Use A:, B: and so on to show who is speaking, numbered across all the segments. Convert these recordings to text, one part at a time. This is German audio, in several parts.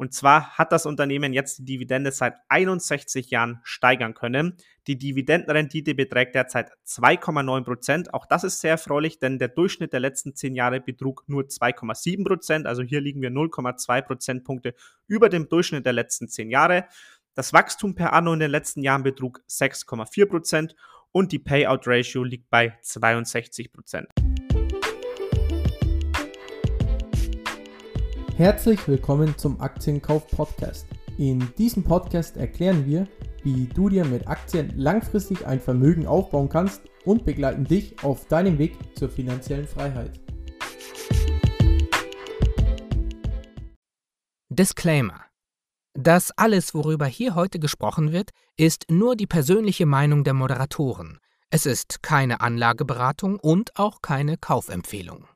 A: Und zwar hat das Unternehmen jetzt die Dividende seit 61 Jahren steigern können. Die Dividendenrendite beträgt derzeit 2,9 Prozent. Auch das ist sehr erfreulich, denn der Durchschnitt der letzten zehn Jahre betrug nur 2,7 Prozent. Also hier liegen wir 0,2 Prozentpunkte über dem Durchschnitt der letzten zehn Jahre. Das Wachstum per Anno in den letzten Jahren betrug 6,4 Prozent und die Payout Ratio liegt bei 62 Prozent.
B: Herzlich willkommen zum Aktienkauf Podcast. In diesem Podcast erklären wir, wie du dir mit Aktien langfristig ein Vermögen aufbauen kannst und begleiten dich auf deinem Weg zur finanziellen Freiheit.
C: Disclaimer. Das alles, worüber hier heute gesprochen wird, ist nur die persönliche Meinung der Moderatoren. Es ist keine Anlageberatung und auch keine Kaufempfehlung.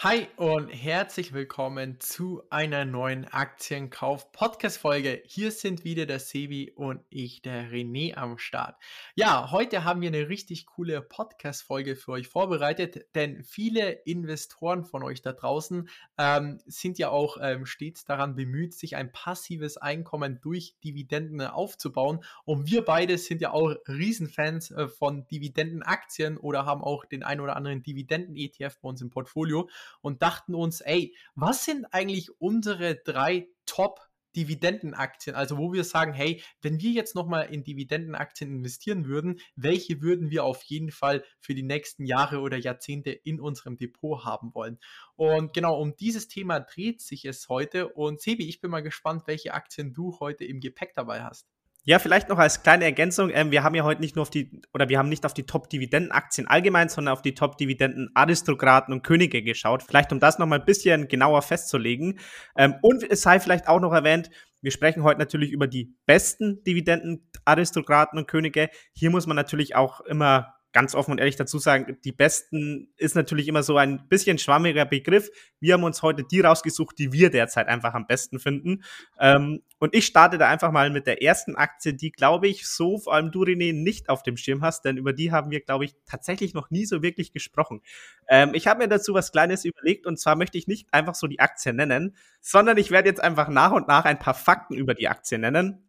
B: Hi und herzlich willkommen zu einer neuen Aktienkauf-Podcast-Folge. Hier sind wieder der Sebi und ich, der René, am Start. Ja, heute haben wir eine richtig coole Podcast-Folge für euch vorbereitet, denn viele Investoren von euch da draußen ähm, sind ja auch ähm, stets daran bemüht, sich ein passives Einkommen durch Dividenden aufzubauen. Und wir beide sind ja auch Riesenfans äh, von Dividendenaktien oder haben auch den ein oder anderen Dividenden-ETF bei uns im Portfolio und dachten uns, ey, was sind eigentlich unsere drei Top Dividendenaktien, also wo wir sagen, hey, wenn wir jetzt nochmal in Dividendenaktien investieren würden, welche würden wir auf jeden Fall für die nächsten Jahre oder Jahrzehnte in unserem Depot haben wollen? Und genau um dieses Thema dreht sich es heute. Und Sebi, ich bin mal gespannt, welche Aktien du heute im Gepäck dabei hast.
A: Ja, vielleicht noch als kleine Ergänzung. Ähm, wir haben ja heute nicht nur auf die, oder wir haben nicht auf die Top-Dividenden-Aktien allgemein, sondern auf die Top-Dividenden-Aristokraten und Könige geschaut. Vielleicht, um das nochmal ein bisschen genauer festzulegen. Ähm, und es sei vielleicht auch noch erwähnt, wir sprechen heute natürlich über die besten Dividenden-Aristokraten und Könige. Hier muss man natürlich auch immer ganz offen und ehrlich dazu sagen, die besten ist natürlich immer so ein bisschen schwammiger Begriff. Wir haben uns heute die rausgesucht, die wir derzeit einfach am besten finden. Ähm, und ich starte da einfach mal mit der ersten Aktie, die, glaube ich, so vor allem du, René, nicht auf dem Schirm hast, denn über die haben wir, glaube ich, tatsächlich noch nie so wirklich gesprochen. Ähm, ich habe mir dazu was Kleines überlegt und zwar möchte ich nicht einfach so die Aktie nennen, sondern ich werde jetzt einfach nach und nach ein paar Fakten über die Aktie nennen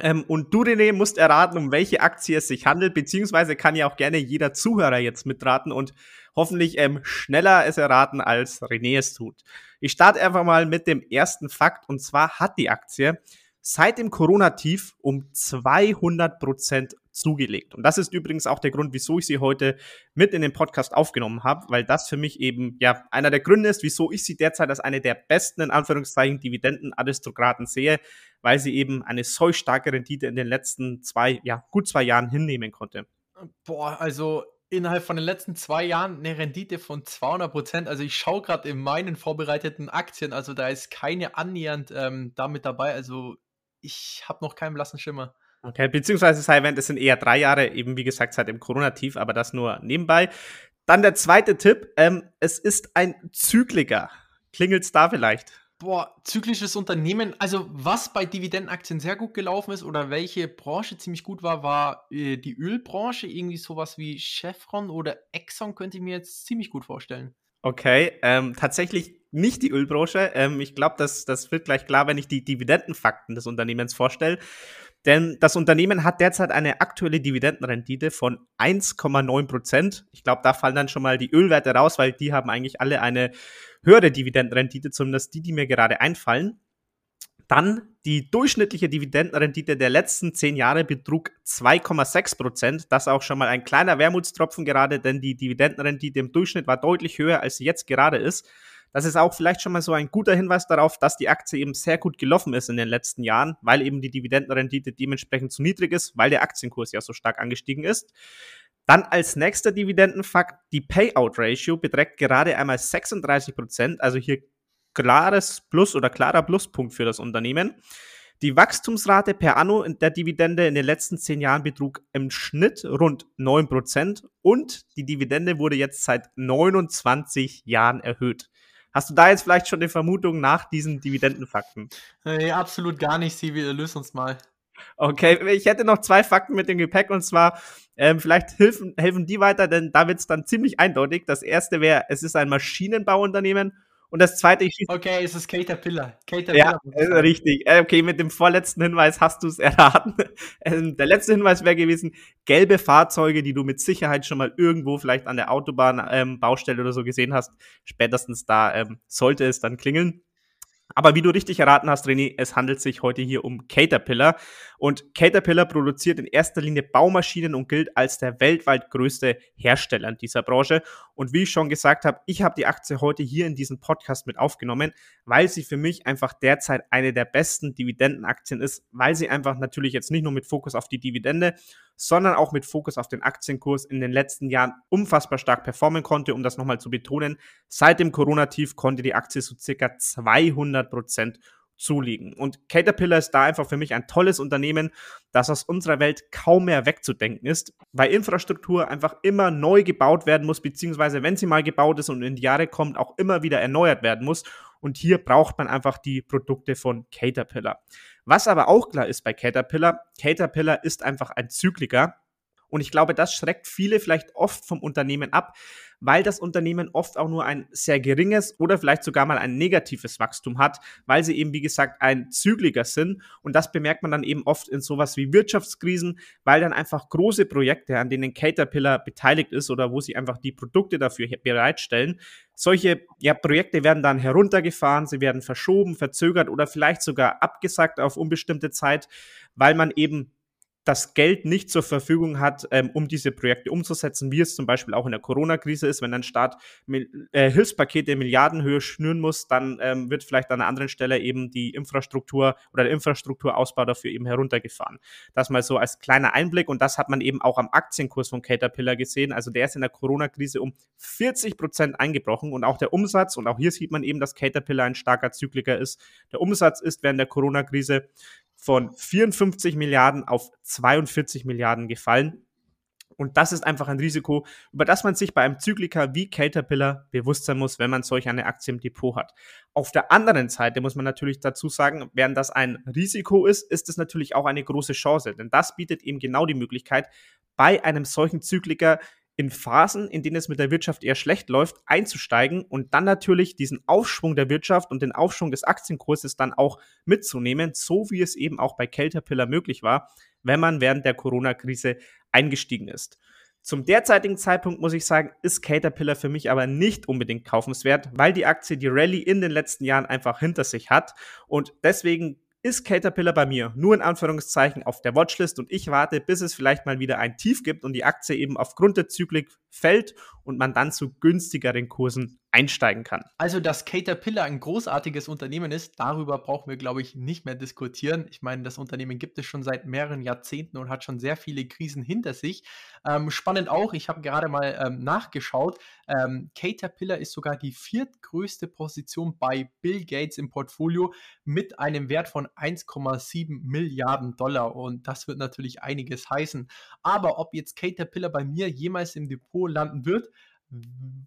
A: ähm, und du, René, musst erraten, um welche Aktie es sich handelt, beziehungsweise kann ja auch gerne jeder Zuhörer jetzt mitraten und hoffentlich ähm, schneller es erraten, als René es tut. Ich starte einfach mal mit dem ersten Fakt, und zwar hat die Aktie seit dem Corona-Tief um 200 Prozent zugelegt. Und das ist übrigens auch der Grund, wieso ich sie heute mit in den Podcast aufgenommen habe, weil das für mich eben ja einer der Gründe ist, wieso ich sie derzeit als eine der besten in Anführungszeichen Dividenden-Aristokraten sehe, weil sie eben eine so starke Rendite in den letzten zwei, ja gut zwei Jahren hinnehmen konnte.
B: Boah, also innerhalb von den letzten zwei Jahren eine Rendite von 200 Prozent. Also ich schaue gerade in meinen vorbereiteten Aktien, also da ist keine annähernd ähm, damit dabei. Also ich habe noch keinen blassen Schimmer.
A: Okay, beziehungsweise sei erwähnt, es sind eher drei Jahre, eben wie gesagt, seit dem Corona-Tief, aber das nur nebenbei. Dann der zweite Tipp, ähm, es ist ein Zykliker. Klingelt's da vielleicht?
B: Boah, zyklisches Unternehmen. Also, was bei Dividendenaktien sehr gut gelaufen ist oder welche Branche ziemlich gut war, war äh, die Ölbranche. Irgendwie sowas wie Chevron oder Exxon könnte ich mir jetzt ziemlich gut vorstellen.
A: Okay, ähm, tatsächlich nicht die Ölbranche. Ähm, ich glaube, das, das wird gleich klar, wenn ich die Dividendenfakten des Unternehmens vorstelle. Denn das Unternehmen hat derzeit eine aktuelle Dividendenrendite von 1,9 Prozent. Ich glaube, da fallen dann schon mal die Ölwerte raus, weil die haben eigentlich alle eine höhere Dividendenrendite, zumindest die, die mir gerade einfallen. Dann die durchschnittliche Dividendenrendite der letzten zehn Jahre betrug 2,6 Prozent. Das auch schon mal ein kleiner Wermutstropfen gerade, denn die Dividendenrendite im Durchschnitt war deutlich höher, als sie jetzt gerade ist. Das ist auch vielleicht schon mal so ein guter Hinweis darauf, dass die Aktie eben sehr gut gelaufen ist in den letzten Jahren, weil eben die Dividendenrendite dementsprechend zu niedrig ist, weil der Aktienkurs ja so stark angestiegen ist. Dann als nächster Dividendenfakt, die Payout Ratio beträgt gerade einmal 36 Prozent, also hier klares Plus oder klarer Pluspunkt für das Unternehmen. Die Wachstumsrate per Anno der Dividende in den letzten zehn Jahren betrug im Schnitt rund 9% und die Dividende wurde jetzt seit 29 Jahren erhöht. Hast du da jetzt vielleicht schon eine Vermutung nach diesen Dividendenfakten?
B: Nee, absolut gar nicht, Sivi. Löse uns mal.
A: Okay, ich hätte noch zwei Fakten mit dem Gepäck und zwar, ähm, vielleicht helfen, helfen die weiter, denn da wird es dann ziemlich eindeutig. Das erste wäre, es ist ein Maschinenbauunternehmen Und das zweite,
B: ich Okay, es ist Caterpillar.
A: Caterpillar. Ja, richtig. Äh, okay, mit dem vorletzten Hinweis hast du es erraten. Ähm, der letzte Hinweis wäre gewesen, gelbe Fahrzeuge, die du mit Sicherheit schon mal irgendwo vielleicht an der Autobahn, ähm, Baustelle oder so gesehen hast. Spätestens da ähm, sollte es dann klingeln. Aber wie du richtig erraten hast, René, es handelt sich heute hier um Caterpillar. Und Caterpillar produziert in erster Linie Baumaschinen und gilt als der weltweit größte Hersteller in dieser Branche. Und wie ich schon gesagt habe, ich habe die Aktie heute hier in diesem Podcast mit aufgenommen, weil sie für mich einfach derzeit eine der besten Dividendenaktien ist, weil sie einfach natürlich jetzt nicht nur mit Fokus auf die Dividende, sondern auch mit Fokus auf den Aktienkurs in den letzten Jahren unfassbar stark performen konnte. Um das nochmal zu betonen, seit dem Corona-Tief konnte die Aktie so circa 200 Prozent zulegen. Und Caterpillar ist da einfach für mich ein tolles Unternehmen, das aus unserer Welt kaum mehr wegzudenken ist, weil Infrastruktur einfach immer neu gebaut werden muss, beziehungsweise wenn sie mal gebaut ist und in die Jahre kommt, auch immer wieder erneuert werden muss. Und hier braucht man einfach die Produkte von Caterpillar. Was aber auch klar ist bei Caterpillar, Caterpillar ist einfach ein Zykliker. Und ich glaube, das schreckt viele vielleicht oft vom Unternehmen ab, weil das Unternehmen oft auch nur ein sehr geringes oder vielleicht sogar mal ein negatives Wachstum hat, weil sie eben, wie gesagt, ein Zykliker sind. Und das bemerkt man dann eben oft in sowas wie Wirtschaftskrisen, weil dann einfach große Projekte, an denen Caterpillar beteiligt ist oder wo sie einfach die Produkte dafür bereitstellen, solche ja, Projekte werden dann heruntergefahren, sie werden verschoben, verzögert oder vielleicht sogar abgesagt auf unbestimmte Zeit, weil man eben das Geld nicht zur Verfügung hat, ähm, um diese Projekte umzusetzen, wie es zum Beispiel auch in der Corona-Krise ist. Wenn ein Staat äh, Hilfspakete in Milliardenhöhe schnüren muss, dann ähm, wird vielleicht an einer anderen Stelle eben die Infrastruktur oder der Infrastrukturausbau dafür eben heruntergefahren. Das mal so als kleiner Einblick und das hat man eben auch am Aktienkurs von Caterpillar gesehen. Also der ist in der Corona-Krise um 40 Prozent eingebrochen und auch der Umsatz und auch hier sieht man eben, dass Caterpillar ein starker Zykliker ist. Der Umsatz ist während der Corona-Krise von 54 Milliarden auf 42 Milliarden gefallen. Und das ist einfach ein Risiko, über das man sich bei einem Zykliker wie Caterpillar bewusst sein muss, wenn man solch eine Aktie im Depot hat. Auf der anderen Seite muss man natürlich dazu sagen, während das ein Risiko ist, ist es natürlich auch eine große Chance, denn das bietet eben genau die Möglichkeit, bei einem solchen Zykliker in Phasen, in denen es mit der Wirtschaft eher schlecht läuft, einzusteigen und dann natürlich diesen Aufschwung der Wirtschaft und den Aufschwung des Aktienkurses dann auch mitzunehmen, so wie es eben auch bei Caterpillar möglich war, wenn man während der Corona-Krise eingestiegen ist. Zum derzeitigen Zeitpunkt muss ich sagen, ist Caterpillar für mich aber nicht unbedingt kaufenswert, weil die Aktie die Rallye in den letzten Jahren einfach hinter sich hat und deswegen ist Caterpillar bei mir nur in Anführungszeichen auf der Watchlist und ich warte, bis es vielleicht mal wieder ein Tief gibt und die Aktie eben aufgrund der Zyklik fällt und man dann zu günstigeren Kursen einsteigen kann.
B: Also, dass Caterpillar ein großartiges Unternehmen ist, darüber brauchen wir, glaube ich, nicht mehr diskutieren. Ich meine, das Unternehmen gibt es schon seit mehreren Jahrzehnten und hat schon sehr viele Krisen hinter sich. Ähm, spannend auch, ich habe gerade mal ähm, nachgeschaut, ähm, Caterpillar ist sogar die viertgrößte Position bei Bill Gates im Portfolio mit einem Wert von 1,7 Milliarden Dollar und das wird natürlich einiges heißen. Aber ob jetzt Caterpillar bei mir jemals im Depot landen wird,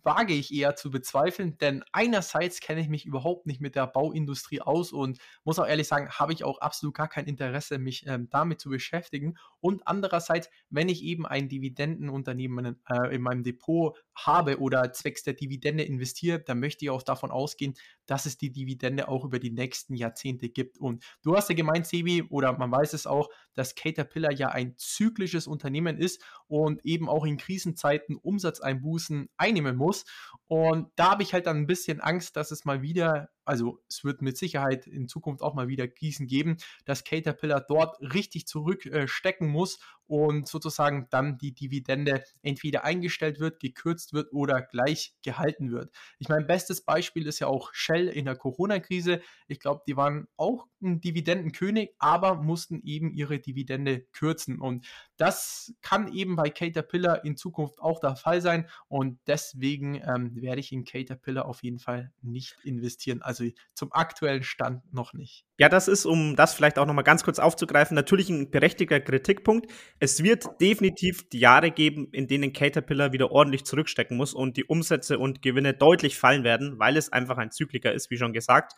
B: wage ich eher zu bezweifeln, denn einerseits kenne ich mich überhaupt nicht mit der Bauindustrie aus und muss auch ehrlich sagen, habe ich auch absolut gar kein Interesse, mich ähm, damit zu beschäftigen. Und andererseits, wenn ich eben ein Dividendenunternehmen äh, in meinem Depot habe oder zwecks der Dividende investiere, dann möchte ich auch davon ausgehen, dass es die Dividende auch über die nächsten Jahrzehnte gibt. Und du hast ja gemeint, Sebi, oder man weiß es auch, dass Caterpillar ja ein zyklisches Unternehmen ist und eben auch in Krisenzeiten Umsatzeinbußen einnehmen muss. Und da habe ich halt dann ein bisschen Angst, dass es mal wieder also es wird mit Sicherheit in Zukunft auch mal wieder Krisen geben, dass Caterpillar dort richtig zurückstecken muss und sozusagen dann die Dividende entweder eingestellt wird, gekürzt wird oder gleich gehalten wird. Ich meine, bestes Beispiel ist ja auch Shell in der Corona-Krise. Ich glaube, die waren auch ein Dividendenkönig, aber mussten eben ihre Dividende kürzen. Und das kann eben bei Caterpillar in Zukunft auch der Fall sein. Und deswegen ähm, werde ich in Caterpillar auf jeden Fall nicht investieren. Also zum aktuellen Stand noch nicht.
A: Ja, das ist, um das vielleicht auch nochmal ganz kurz aufzugreifen, natürlich ein berechtigter Kritikpunkt. Es wird definitiv die Jahre geben, in denen Caterpillar wieder ordentlich zurückstecken muss und die Umsätze und Gewinne deutlich fallen werden, weil es einfach ein Zykliker ist, wie schon gesagt.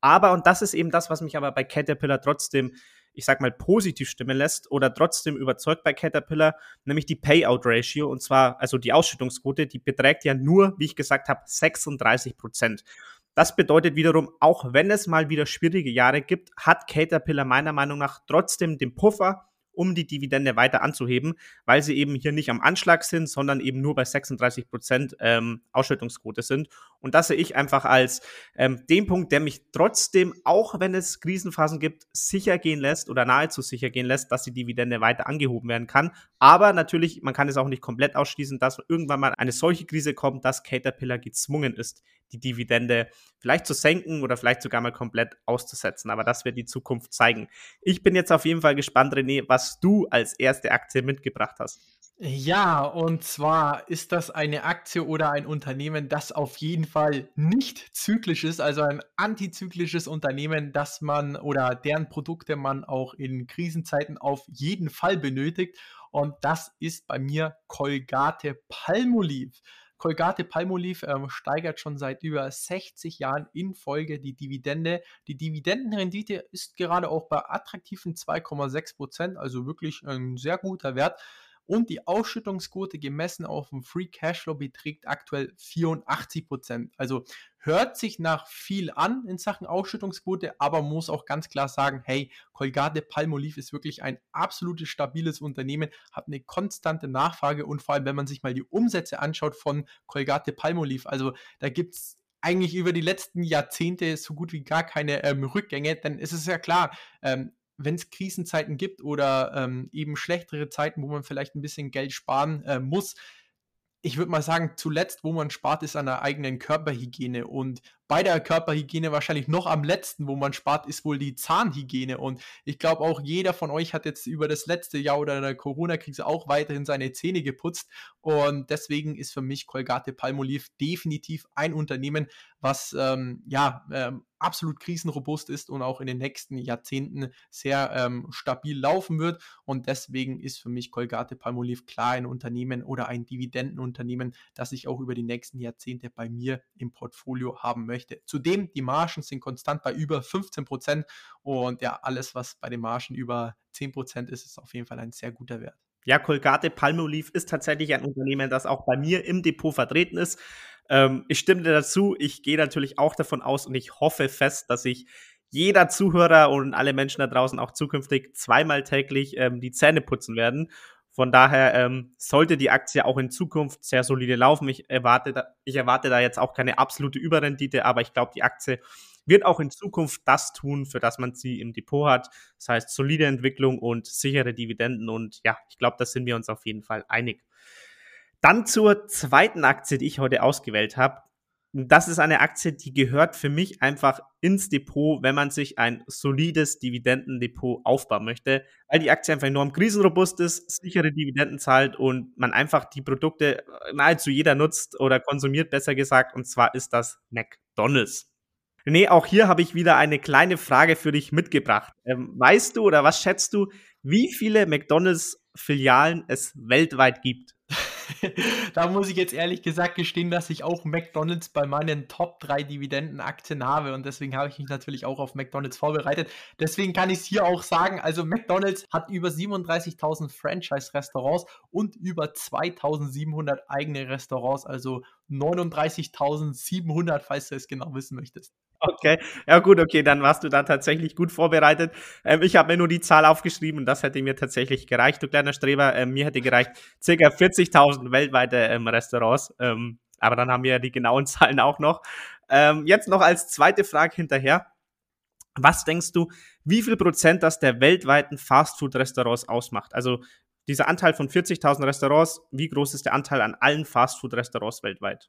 A: Aber, und das ist eben das, was mich aber bei Caterpillar trotzdem, ich sag mal, positiv stimmen lässt oder trotzdem überzeugt bei Caterpillar, nämlich die Payout Ratio und zwar, also die Ausschüttungsquote, die beträgt ja nur, wie ich gesagt habe, 36 Prozent. Das bedeutet wiederum, auch wenn es mal wieder schwierige Jahre gibt, hat Caterpillar meiner Meinung nach trotzdem den Puffer, um die Dividende weiter anzuheben, weil sie eben hier nicht am Anschlag sind, sondern eben nur bei 36 Prozent ähm, Ausschüttungsquote sind. Und das sehe ich einfach als ähm, den Punkt, der mich trotzdem, auch wenn es Krisenphasen gibt, sicher gehen lässt oder nahezu sicher gehen lässt, dass die Dividende weiter angehoben werden kann. Aber natürlich, man kann es auch nicht komplett ausschließen, dass irgendwann mal eine solche Krise kommt, dass Caterpillar gezwungen ist, die Dividende vielleicht zu senken oder vielleicht sogar mal komplett auszusetzen. Aber das wird die Zukunft zeigen. Ich bin jetzt auf jeden Fall gespannt, René, was du als erste Aktie mitgebracht hast.
B: Ja, und zwar ist das eine Aktie oder ein Unternehmen, das auf jeden Fall nicht zyklisch ist, also ein antizyklisches Unternehmen, das man oder deren Produkte man auch in Krisenzeiten auf jeden Fall benötigt. Und das ist bei mir Colgate Palmolive. Colgate Palmolive ähm, steigert schon seit über 60 Jahren in Folge die Dividende. Die Dividendenrendite ist gerade auch bei attraktiven 2,6 Prozent, also wirklich ein sehr guter Wert. Und die Ausschüttungsquote gemessen auf dem Free Cashflow beträgt aktuell 84 Prozent. Also hört sich nach viel an in Sachen Ausschüttungsquote, aber muss auch ganz klar sagen, hey, Colgate Palmolive ist wirklich ein absolutes stabiles Unternehmen, hat eine konstante Nachfrage und vor allem, wenn man sich mal die Umsätze anschaut von Colgate Palmolive, also da gibt es eigentlich über die letzten Jahrzehnte so gut wie gar keine ähm, Rückgänge, denn es ist ja klar, ähm, wenn es Krisenzeiten gibt oder ähm, eben schlechtere Zeiten, wo man vielleicht ein bisschen Geld sparen äh, muss, ich würde mal sagen, zuletzt, wo man spart, ist an der eigenen Körperhygiene. Und bei der Körperhygiene wahrscheinlich noch am letzten, wo man spart, ist wohl die Zahnhygiene. Und ich glaube auch jeder von euch hat jetzt über das letzte Jahr oder der Corona-Krise auch weiterhin seine Zähne geputzt. Und deswegen ist für mich Colgate Palmolive definitiv ein Unternehmen, was ähm, ja ähm, absolut krisenrobust ist und auch in den nächsten Jahrzehnten sehr ähm, stabil laufen wird. Und deswegen ist für mich Colgate Palmolive klar ein Unternehmen oder ein Dividendenunternehmen, das ich auch über die nächsten Jahrzehnte bei mir im Portfolio haben möchte. Zudem, die Margen sind konstant bei über 15 Prozent und ja, alles, was bei den Margen über 10 Prozent ist, ist auf jeden Fall ein sehr guter Wert.
A: Ja, Colgate Palmolive ist tatsächlich ein Unternehmen, das auch bei mir im Depot vertreten ist. Ähm, ich stimme dir dazu. Ich gehe natürlich auch davon aus und ich hoffe fest, dass sich jeder Zuhörer und alle Menschen da draußen auch zukünftig zweimal täglich ähm, die Zähne putzen werden. Von daher ähm, sollte die Aktie auch in Zukunft sehr solide laufen. Ich erwarte, da, ich erwarte da jetzt auch keine absolute Überrendite, aber ich glaube, die Aktie wird auch in Zukunft das tun, für das man sie im Depot hat. Das heißt, solide Entwicklung und sichere Dividenden. Und ja, ich glaube, da sind wir uns auf jeden Fall einig. Dann zur zweiten Aktie, die ich heute ausgewählt habe. Das ist eine Aktie, die gehört für mich einfach ins Depot, wenn man sich ein solides Dividendendepot aufbauen möchte, weil die Aktie einfach enorm krisenrobust ist, sichere Dividenden zahlt und man einfach die Produkte nahezu jeder nutzt oder konsumiert, besser gesagt, und zwar ist das McDonald's. Nee, auch hier habe ich wieder eine kleine Frage für dich mitgebracht. Ähm, weißt du oder was schätzt du, wie viele McDonald's-Filialen es weltweit gibt?
B: da muss ich jetzt ehrlich gesagt gestehen, dass ich auch McDonalds bei meinen Top 3 Dividendenaktien habe und deswegen habe ich mich natürlich auch auf McDonalds vorbereitet. Deswegen kann ich es hier auch sagen, also McDonalds hat über 37.000 Franchise-Restaurants und über 2.700 eigene Restaurants, also 39.700, falls du es genau wissen möchtest.
A: Okay, ja gut, okay, dann warst du da tatsächlich gut vorbereitet. Ähm, ich habe mir nur die Zahl aufgeschrieben und das hätte mir tatsächlich gereicht, du kleiner Streber. Ähm, mir hätte gereicht circa 40.000 weltweite ähm, Restaurants. Ähm, aber dann haben wir ja die genauen Zahlen auch noch. Ähm, jetzt noch als zweite Frage hinterher. Was denkst du, wie viel Prozent das der weltweiten Fastfood-Restaurants ausmacht? Also dieser Anteil von 40.000 Restaurants, wie groß ist der Anteil an allen Fastfood-Restaurants weltweit?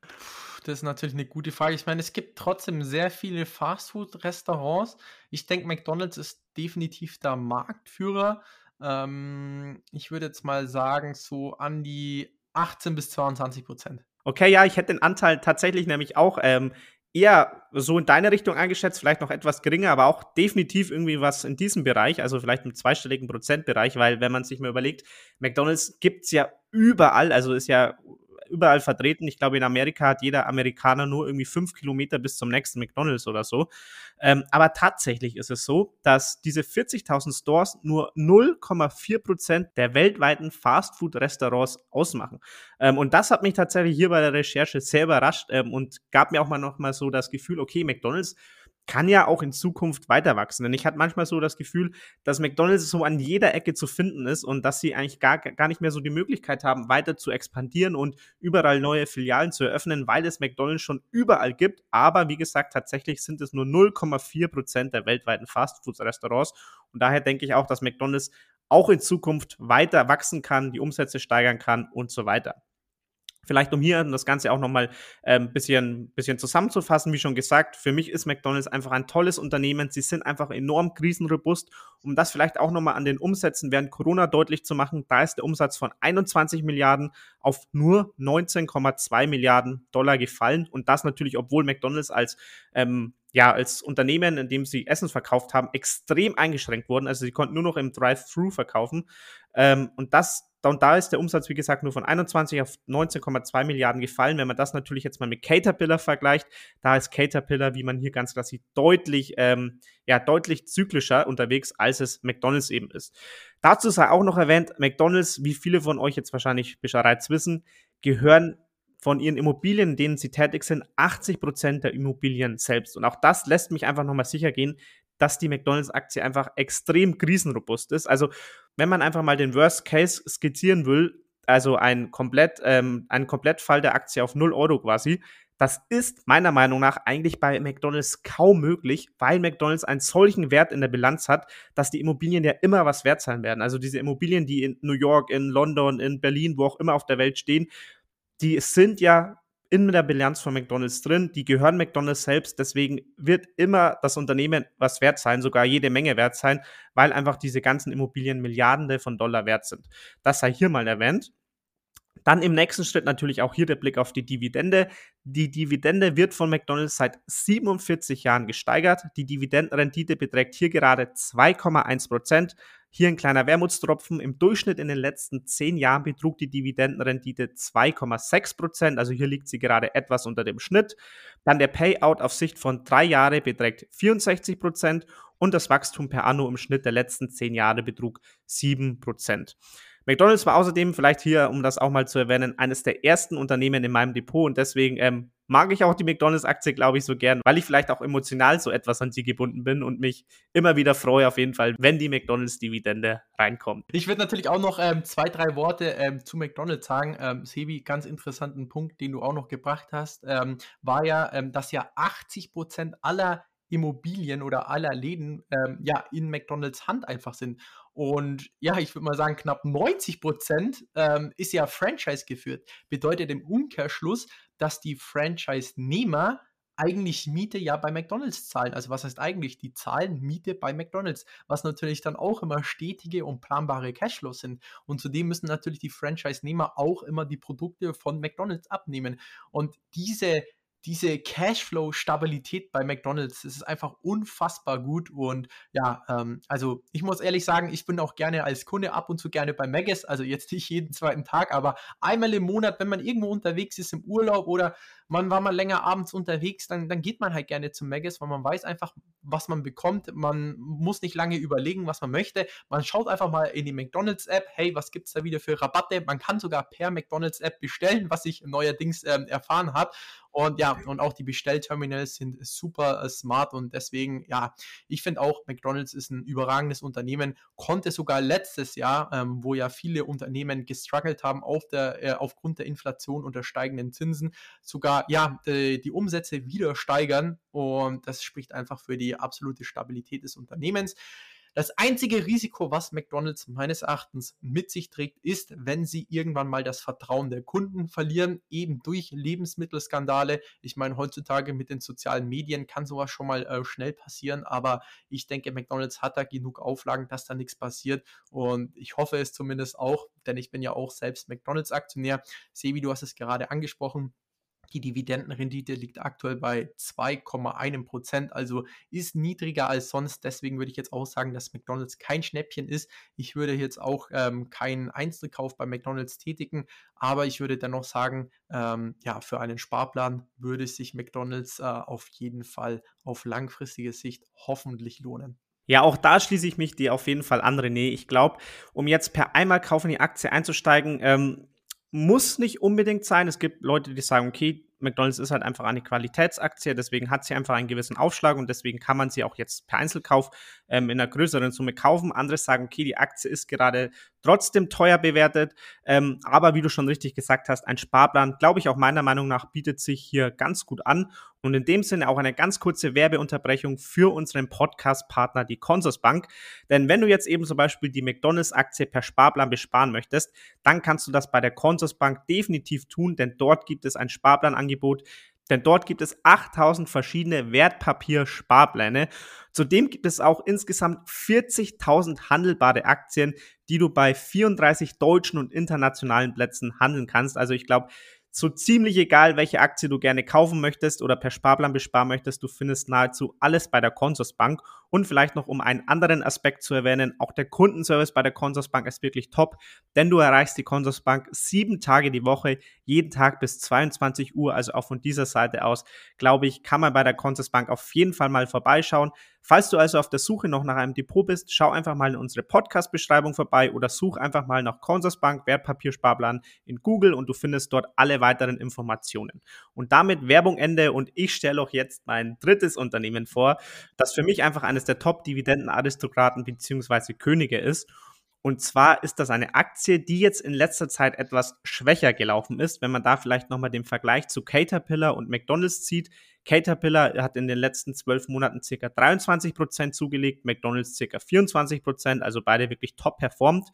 B: Das ist natürlich eine gute Frage. Ich meine, es gibt trotzdem sehr viele Fastfood-Restaurants. Ich denke, McDonald's ist definitiv der Marktführer. Ähm, ich würde jetzt mal sagen, so an die 18 bis 22 Prozent.
A: Okay, ja, ich hätte den Anteil tatsächlich nämlich auch ähm, eher so in deine Richtung eingeschätzt, vielleicht noch etwas geringer, aber auch definitiv irgendwie was in diesem Bereich, also vielleicht im zweistelligen Prozentbereich, weil wenn man sich mal überlegt, McDonald's gibt's ja überall, also ist ja überall vertreten. Ich glaube, in Amerika hat jeder Amerikaner nur irgendwie fünf Kilometer bis zum nächsten McDonald's oder so. Ähm, aber tatsächlich ist es so, dass diese 40.000 Stores nur 0,4 Prozent der weltweiten Fastfood-Restaurants ausmachen. Ähm, und das hat mich tatsächlich hier bei der Recherche sehr überrascht ähm, und gab mir auch mal noch mal so das Gefühl, okay, McDonald's kann ja auch in Zukunft weiter wachsen. Denn ich hatte manchmal so das Gefühl, dass McDonald's so an jeder Ecke zu finden ist und dass sie eigentlich gar, gar nicht mehr so die Möglichkeit haben, weiter zu expandieren und überall neue Filialen zu eröffnen, weil es McDonald's schon überall gibt. Aber wie gesagt, tatsächlich sind es nur 0,4 Prozent der weltweiten Fastfood-Restaurants. Und daher denke ich auch, dass McDonald's auch in Zukunft weiter wachsen kann, die Umsätze steigern kann und so weiter. Vielleicht um hier das Ganze auch nochmal ein ähm, bisschen, bisschen zusammenzufassen, wie schon gesagt, für mich ist McDonald's einfach ein tolles Unternehmen. Sie sind einfach enorm krisenrobust. Um das vielleicht auch nochmal an den Umsätzen während Corona deutlich zu machen, da ist der Umsatz von 21 Milliarden auf nur 19,2 Milliarden Dollar gefallen. Und das natürlich, obwohl McDonald's als ähm, ja, als Unternehmen, in dem sie Essen verkauft haben, extrem eingeschränkt wurden. Also sie konnten nur noch im Drive-Thru verkaufen. Ähm, und das und da ist der Umsatz, wie gesagt, nur von 21 auf 19,2 Milliarden gefallen. Wenn man das natürlich jetzt mal mit Caterpillar vergleicht, da ist Caterpillar, wie man hier ganz klar sieht, deutlich, ähm, ja, deutlich zyklischer unterwegs, als es McDonalds eben ist. Dazu sei auch noch erwähnt, McDonalds, wie viele von euch jetzt wahrscheinlich bereits wissen, gehören von ihren Immobilien, in denen sie tätig sind, 80 Prozent der Immobilien selbst. Und auch das lässt mich einfach nochmal sicher gehen, dass die McDonalds-Aktie einfach extrem krisenrobust ist. Also, wenn man einfach mal den Worst Case skizzieren will, also ein komplett, ähm, ein Komplettfall der Aktie auf 0 Euro quasi, das ist meiner Meinung nach eigentlich bei McDonalds kaum möglich, weil McDonalds einen solchen Wert in der Bilanz hat, dass die Immobilien ja immer was wert sein werden. Also diese Immobilien, die in New York, in London, in Berlin, wo auch immer auf der Welt stehen, die sind ja in der Bilanz von McDonald's drin. Die gehören McDonald's selbst. Deswegen wird immer das Unternehmen was wert sein, sogar jede Menge wert sein, weil einfach diese ganzen Immobilien Milliarden von Dollar wert sind. Das sei hier mal erwähnt. Dann im nächsten Schritt natürlich auch hier der Blick auf die Dividende. Die Dividende wird von McDonald's seit 47 Jahren gesteigert. Die Dividendenrendite beträgt hier gerade 2,1 Prozent. Hier ein kleiner Wermutstropfen. Im Durchschnitt in den letzten zehn Jahren betrug die Dividendenrendite 2,6 Prozent. Also hier liegt sie gerade etwas unter dem Schnitt. Dann der Payout auf Sicht von drei Jahre beträgt 64 Prozent und das Wachstum per Anno im Schnitt der letzten zehn Jahre betrug 7 Prozent. McDonald's war außerdem, vielleicht hier, um das auch mal zu erwähnen, eines der ersten Unternehmen in meinem Depot und deswegen ähm, mag ich auch die McDonalds-Aktie, glaube ich, so gern, weil ich vielleicht auch emotional so etwas an sie gebunden bin und mich immer wieder freue, auf jeden Fall, wenn die McDonalds-Dividende reinkommt.
B: Ich würde natürlich auch noch ähm, zwei, drei Worte ähm, zu McDonalds sagen. Ähm, Sebi, ganz interessanten Punkt, den du auch noch gebracht hast, ähm, war ja, ähm, dass ja 80 Prozent aller Immobilien oder aller Läden ähm, ja in McDonalds Hand einfach sind. Und ja, ich würde mal sagen, knapp 90 Prozent ähm, ist ja Franchise geführt. Bedeutet im Umkehrschluss, dass die Franchise-Nehmer eigentlich Miete ja bei McDonalds zahlen. Also was heißt eigentlich? Die zahlen Miete bei McDonalds, was natürlich dann auch immer stetige und planbare Cashflows sind. Und zudem müssen natürlich die Franchise-Nehmer auch immer die Produkte von McDonalds abnehmen. Und diese diese Cashflow-Stabilität bei McDonald's, das ist einfach unfassbar gut. Und ja, ähm, also ich muss ehrlich sagen, ich bin auch gerne als Kunde ab und zu gerne bei Maggis, also jetzt nicht jeden zweiten Tag, aber einmal im Monat, wenn man irgendwo unterwegs ist im Urlaub oder man war mal länger abends unterwegs, dann, dann geht man halt gerne zum Maggis, weil man weiß einfach, was man bekommt. Man muss nicht lange überlegen, was man möchte. Man schaut einfach mal in die McDonalds-App, hey, was gibt es da wieder für Rabatte? Man kann sogar per McDonalds-App bestellen, was ich neuerdings ähm, erfahren habe. Und ja, und auch die Bestellterminals sind super äh, smart und deswegen, ja, ich finde auch, McDonald's ist ein überragendes Unternehmen, konnte sogar letztes Jahr, ähm, wo ja viele Unternehmen gestruggelt haben auf der, äh, aufgrund der Inflation und der steigenden Zinsen, sogar ja, die, die Umsätze wieder steigern und das spricht einfach für die absolute Stabilität des Unternehmens. Das einzige Risiko, was McDonald's meines Erachtens mit sich trägt, ist, wenn sie irgendwann mal das Vertrauen der Kunden verlieren, eben durch Lebensmittelskandale. Ich meine, heutzutage mit den sozialen Medien kann sowas schon mal äh, schnell passieren, aber ich denke, McDonald's hat da genug Auflagen, dass da nichts passiert und ich hoffe es zumindest auch, denn ich bin ja auch selbst McDonald's-Aktionär. Sebi, du hast es gerade angesprochen Die Dividendenrendite liegt aktuell bei 2,1 Prozent, also ist niedriger als sonst. Deswegen würde ich jetzt auch sagen, dass McDonald's kein Schnäppchen ist. Ich würde jetzt auch ähm, keinen Einzelkauf bei McDonald's tätigen, aber ich würde dennoch sagen, ähm, ja, für einen Sparplan würde sich McDonald's äh, auf jeden Fall auf langfristige Sicht hoffentlich lohnen.
A: Ja, auch da schließe ich mich dir auf jeden Fall an, René. Ich glaube, um jetzt per Einmalkauf in die Aktie einzusteigen, ähm, muss nicht unbedingt sein. Es gibt Leute, die sagen, okay, McDonald's ist halt einfach eine Qualitätsaktie, deswegen hat sie einfach einen gewissen Aufschlag und deswegen kann man sie auch jetzt per Einzelkauf ähm, in einer größeren Summe kaufen. Andere sagen, okay, die Aktie ist gerade trotzdem teuer bewertet, ähm, aber wie du schon richtig gesagt hast, ein Sparplan, glaube ich auch meiner Meinung nach, bietet sich hier ganz gut an und in dem Sinne auch eine ganz kurze Werbeunterbrechung für unseren Podcast-Partner, die Consorsbank. Denn wenn du jetzt eben zum Beispiel die McDonalds-Aktie per Sparplan besparen möchtest, dann kannst du das bei der Consorsbank definitiv tun, denn dort gibt es ein Sparplanangebot, denn dort gibt es 8000 verschiedene Wertpapiersparpläne. Zudem gibt es auch insgesamt 40.000 handelbare Aktien, die du bei 34 deutschen und internationalen Plätzen handeln kannst. Also ich glaube, so ziemlich egal, welche Aktie du gerne kaufen möchtest oder per Sparplan besparen möchtest, du findest nahezu alles bei der Consorsbank. Und vielleicht noch um einen anderen Aspekt zu erwähnen, auch der Kundenservice bei der Consorsbank ist wirklich top, denn du erreichst die Consorsbank sieben Tage die Woche, jeden Tag bis 22 Uhr. Also auch von dieser Seite aus, glaube ich, kann man bei der Consorsbank auf jeden Fall mal vorbeischauen. Falls du also auf der Suche noch nach einem Depot bist, schau einfach mal in unsere Podcast-Beschreibung vorbei oder such einfach mal nach Consorsbank Wertpapiersparplan in Google und du findest dort alle weiteren Informationen. Und damit Werbung Ende und ich stelle auch jetzt mein drittes Unternehmen vor, das für mich einfach eines der Top-Dividenden-Aristokraten bzw. Könige ist. Und zwar ist das eine Aktie, die jetzt in letzter Zeit etwas schwächer gelaufen ist. Wenn man da vielleicht nochmal den Vergleich zu Caterpillar und McDonald's zieht. Caterpillar hat in den letzten zwölf Monaten circa 23 Prozent zugelegt, McDonald's circa 24 Prozent, also beide wirklich top performt.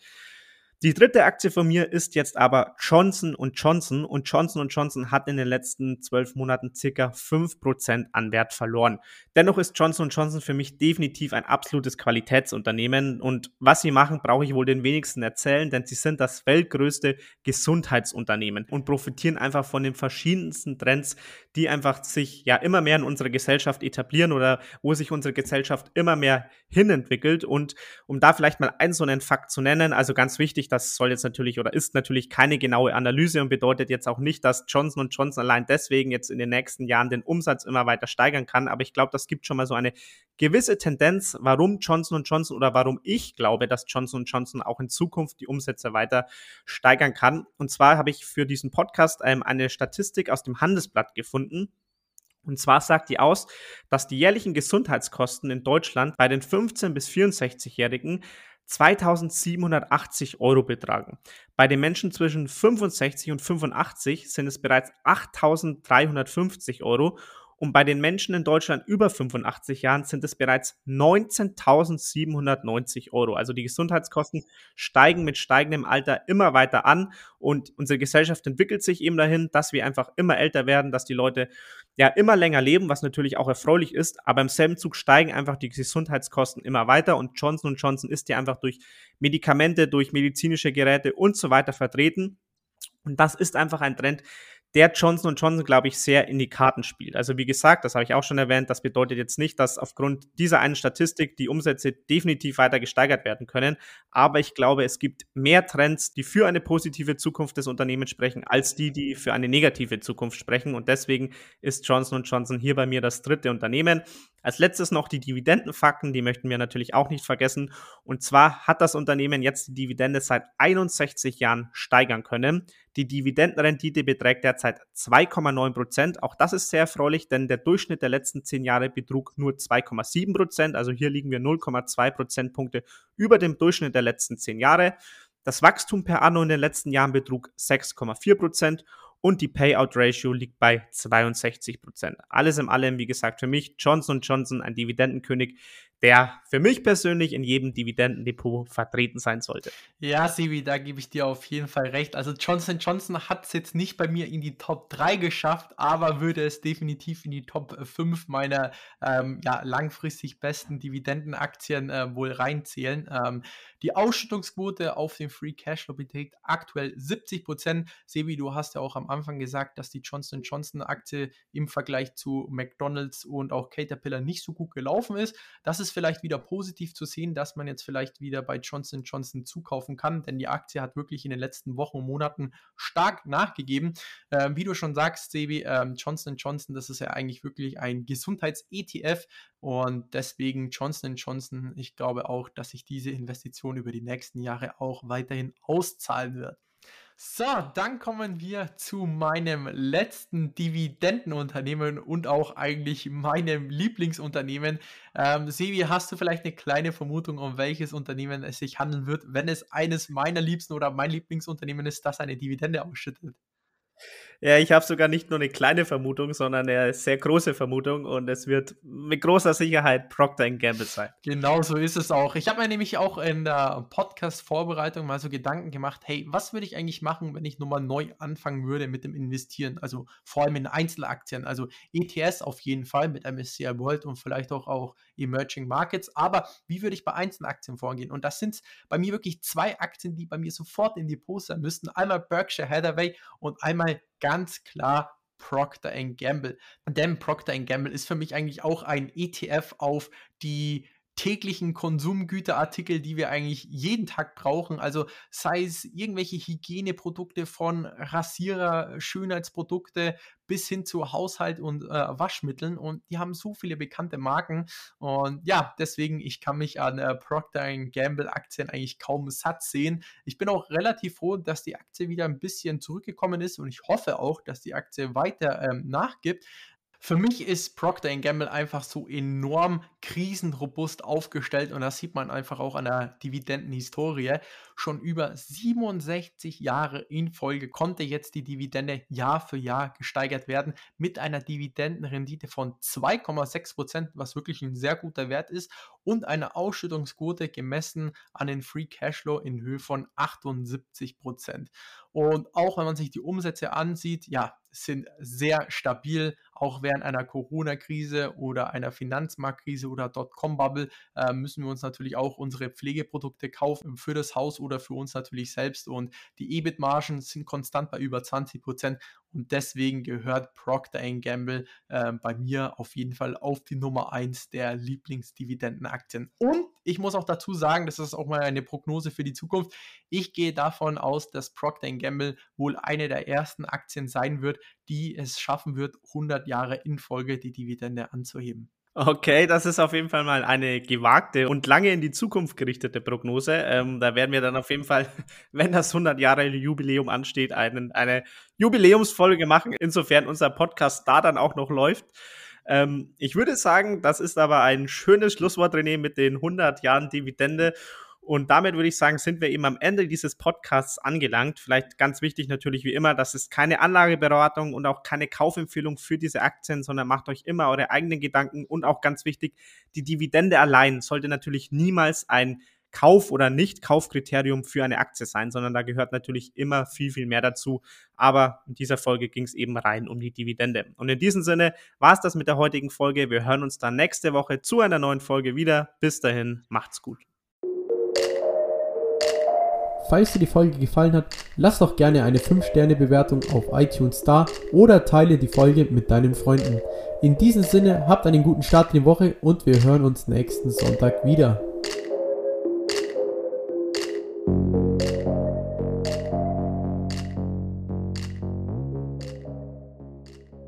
A: Die dritte Aktie von mir ist jetzt aber Johnson Johnson und Johnson Johnson hat in den letzten zwölf Monaten circa fünf Prozent an Wert verloren. Dennoch ist Johnson Johnson für mich definitiv ein absolutes Qualitätsunternehmen und was sie machen, brauche ich wohl den wenigsten erzählen, denn sie sind das weltgrößte Gesundheitsunternehmen und profitieren einfach von den verschiedensten Trends, die einfach sich ja immer mehr in unserer Gesellschaft etablieren oder wo sich unsere Gesellschaft immer mehr hinentwickelt und um da vielleicht mal einen so einen Fakt zu nennen, also ganz wichtig, wichtig, das soll jetzt natürlich oder ist natürlich keine genaue Analyse und bedeutet jetzt auch nicht, dass Johnson Johnson allein deswegen jetzt in den nächsten Jahren den Umsatz immer weiter steigern kann. Aber ich glaube, das gibt schon mal so eine gewisse Tendenz, warum Johnson Johnson oder warum ich glaube, dass Johnson Johnson auch in Zukunft die Umsätze weiter steigern kann. Und zwar habe ich für diesen Podcast ähm, eine Statistik aus dem Handelsblatt gefunden. Und zwar sagt die aus, dass die jährlichen Gesundheitskosten in Deutschland bei den 15- bis 64-Jährigen 2780 Euro betragen. Bei den Menschen zwischen 65 und 85 sind es bereits 8350 Euro und bei den Menschen in Deutschland über 85 Jahren sind es bereits 19.790 Euro. Also die Gesundheitskosten steigen mit steigendem Alter immer weiter an und unsere Gesellschaft entwickelt sich eben dahin, dass wir einfach immer älter werden, dass die Leute ja immer länger leben, was natürlich auch erfreulich ist, aber im selben Zug steigen einfach die Gesundheitskosten immer weiter und Johnson Johnson ist ja einfach durch Medikamente, durch medizinische Geräte und so weiter vertreten. Und das ist einfach ein Trend, der Johnson Johnson, glaube ich, sehr in die Karten spielt. Also wie gesagt, das habe ich auch schon erwähnt, das bedeutet jetzt nicht, dass aufgrund dieser einen Statistik die Umsätze definitiv weiter gesteigert werden können. Aber ich glaube, es gibt mehr Trends, die für eine positive Zukunft des Unternehmens sprechen, als die, die für eine negative Zukunft sprechen. Und deswegen ist Johnson Johnson hier bei mir das dritte Unternehmen. Als letztes noch die Dividendenfakten, die möchten wir natürlich auch nicht vergessen. Und zwar hat das Unternehmen jetzt die Dividende seit 61 Jahren steigern können. Die Dividendenrendite beträgt derzeit 2,9 Prozent. Auch das ist sehr erfreulich, denn der Durchschnitt der letzten zehn Jahre betrug nur 2,7 Prozent. Also hier liegen wir 0,2 Prozentpunkte über dem Durchschnitt der letzten zehn Jahre. Das Wachstum per Anno in den letzten Jahren betrug 6,4 Prozent und die Payout-Ratio liegt bei 62 Prozent. Alles in allem, wie gesagt, für mich Johnson Johnson ein Dividendenkönig, der für mich persönlich in jedem Dividendendepot vertreten sein sollte.
B: Ja, Sibi, da gebe ich dir auf jeden Fall recht. Also Johnson Johnson hat es jetzt nicht bei mir in die Top 3 geschafft, aber würde es definitiv in die Top 5 meiner ähm, ja, langfristig besten Dividendenaktien äh, wohl reinzählen. Ähm, die Ausschüttungsquote auf den Free Cashflow beträgt aktuell 70 Prozent. Sebi, du hast ja auch am Anfang gesagt, dass die Johnson Johnson Aktie im Vergleich zu McDonald's und auch Caterpillar nicht so gut gelaufen ist. Das ist vielleicht wieder positiv zu sehen, dass man jetzt vielleicht wieder bei Johnson Johnson zukaufen kann, denn die Aktie hat wirklich in den letzten Wochen und Monaten stark nachgegeben. Ähm, wie du schon sagst, Sebi, ähm, Johnson Johnson, das ist ja eigentlich wirklich ein Gesundheits-ETF und deswegen Johnson Johnson, ich glaube auch, dass sich diese Investition über die nächsten Jahre auch weiterhin auszahlen wird. So, dann kommen wir zu meinem letzten Dividendenunternehmen und auch eigentlich meinem Lieblingsunternehmen. Ähm, Sevi, hast du vielleicht eine kleine Vermutung, um welches Unternehmen es sich handeln wird, wenn es eines meiner Liebsten oder mein Lieblingsunternehmen ist, das eine Dividende ausschüttet?
A: Ja, ich habe sogar nicht nur eine kleine Vermutung, sondern eine sehr große Vermutung und es wird mit großer Sicherheit Procter Gamble sein.
B: Genau so ist es auch. Ich habe mir nämlich auch in der Podcast-Vorbereitung mal so Gedanken gemacht, hey, was würde ich eigentlich machen, wenn ich nochmal neu anfangen würde mit dem Investieren? Also vor allem in Einzelaktien, also ETS auf jeden Fall mit MSCI World und vielleicht auch, auch Emerging Markets. Aber wie würde ich bei Einzelaktien vorgehen? Und das sind bei mir wirklich zwei Aktien, die bei mir sofort in die Poster müssten. Einmal Berkshire Hathaway und einmal ganz klar Procter Gamble. Denn Procter Gamble ist für mich eigentlich auch ein ETF auf die täglichen Konsumgüterartikel, die wir eigentlich jeden Tag brauchen. Also sei es irgendwelche Hygieneprodukte von Rasierer, Schönheitsprodukte bis hin zu Haushalt und äh, Waschmitteln. Und die haben so viele bekannte Marken. Und ja, deswegen, ich kann mich an äh, Procter Gamble Aktien eigentlich kaum satt sehen. Ich bin auch relativ froh, dass die Aktie wieder ein bisschen zurückgekommen ist und ich hoffe auch, dass die Aktie weiter ähm, nachgibt. Für mich ist Procter Gamble einfach so enorm krisenrobust aufgestellt und das sieht man einfach auch an der Dividendenhistorie. Schon über 67 Jahre in Folge konnte jetzt die Dividende Jahr für Jahr gesteigert werden mit einer Dividendenrendite von 2,6 Prozent, was wirklich ein sehr guter Wert ist und einer Ausschüttungsquote gemessen an den Free Cashflow in Höhe von 78 Prozent. Und auch wenn man sich die Umsätze ansieht, ja, sind sehr stabil, auch während einer Corona-Krise oder einer Finanzmarktkrise oder Dotcom-Bubble äh, müssen wir uns natürlich auch unsere Pflegeprodukte kaufen für das Haus oder für uns natürlich selbst. Und die EBIT-Margen sind konstant bei über 20 Prozent und deswegen gehört Procter Gamble äh, bei mir auf jeden Fall auf die Nummer 1 der Lieblingsdividendenaktien. Und ich muss auch dazu sagen, das ist auch mal eine Prognose für die Zukunft. Ich gehe davon aus, dass Procter Gamble wohl eine der ersten Aktien sein wird, die es schaffen wird, 100 Jahre in Folge die Dividende anzuheben.
A: Okay, das ist auf jeden Fall mal eine gewagte und lange in die Zukunft gerichtete Prognose. Ähm, da werden wir dann auf jeden Fall, wenn das 100 Jahre Jubiläum ansteht, einen, eine Jubiläumsfolge machen, insofern unser Podcast da dann auch noch läuft. Ähm, ich würde sagen, das ist aber ein schönes Schlusswort, René, mit den 100 Jahren Dividende. Und damit würde ich sagen, sind wir eben am Ende dieses Podcasts angelangt. Vielleicht ganz wichtig natürlich wie immer, das ist keine Anlageberatung und auch keine Kaufempfehlung für diese Aktien, sondern macht euch immer eure eigenen Gedanken und auch ganz wichtig, die Dividende allein sollte natürlich niemals ein Kauf- oder Nicht-Kaufkriterium für eine Aktie sein, sondern da gehört natürlich immer viel, viel mehr dazu. Aber in dieser Folge ging es eben rein um die Dividende. Und in diesem Sinne war es das mit der heutigen Folge. Wir hören uns dann nächste Woche zu einer neuen Folge wieder. Bis dahin, macht's gut.
D: Falls dir die Folge gefallen hat, lass doch gerne eine 5-Sterne-Bewertung auf iTunes da oder teile die Folge mit deinen Freunden. In diesem Sinne, habt einen guten Start in die Woche und wir hören uns nächsten Sonntag wieder.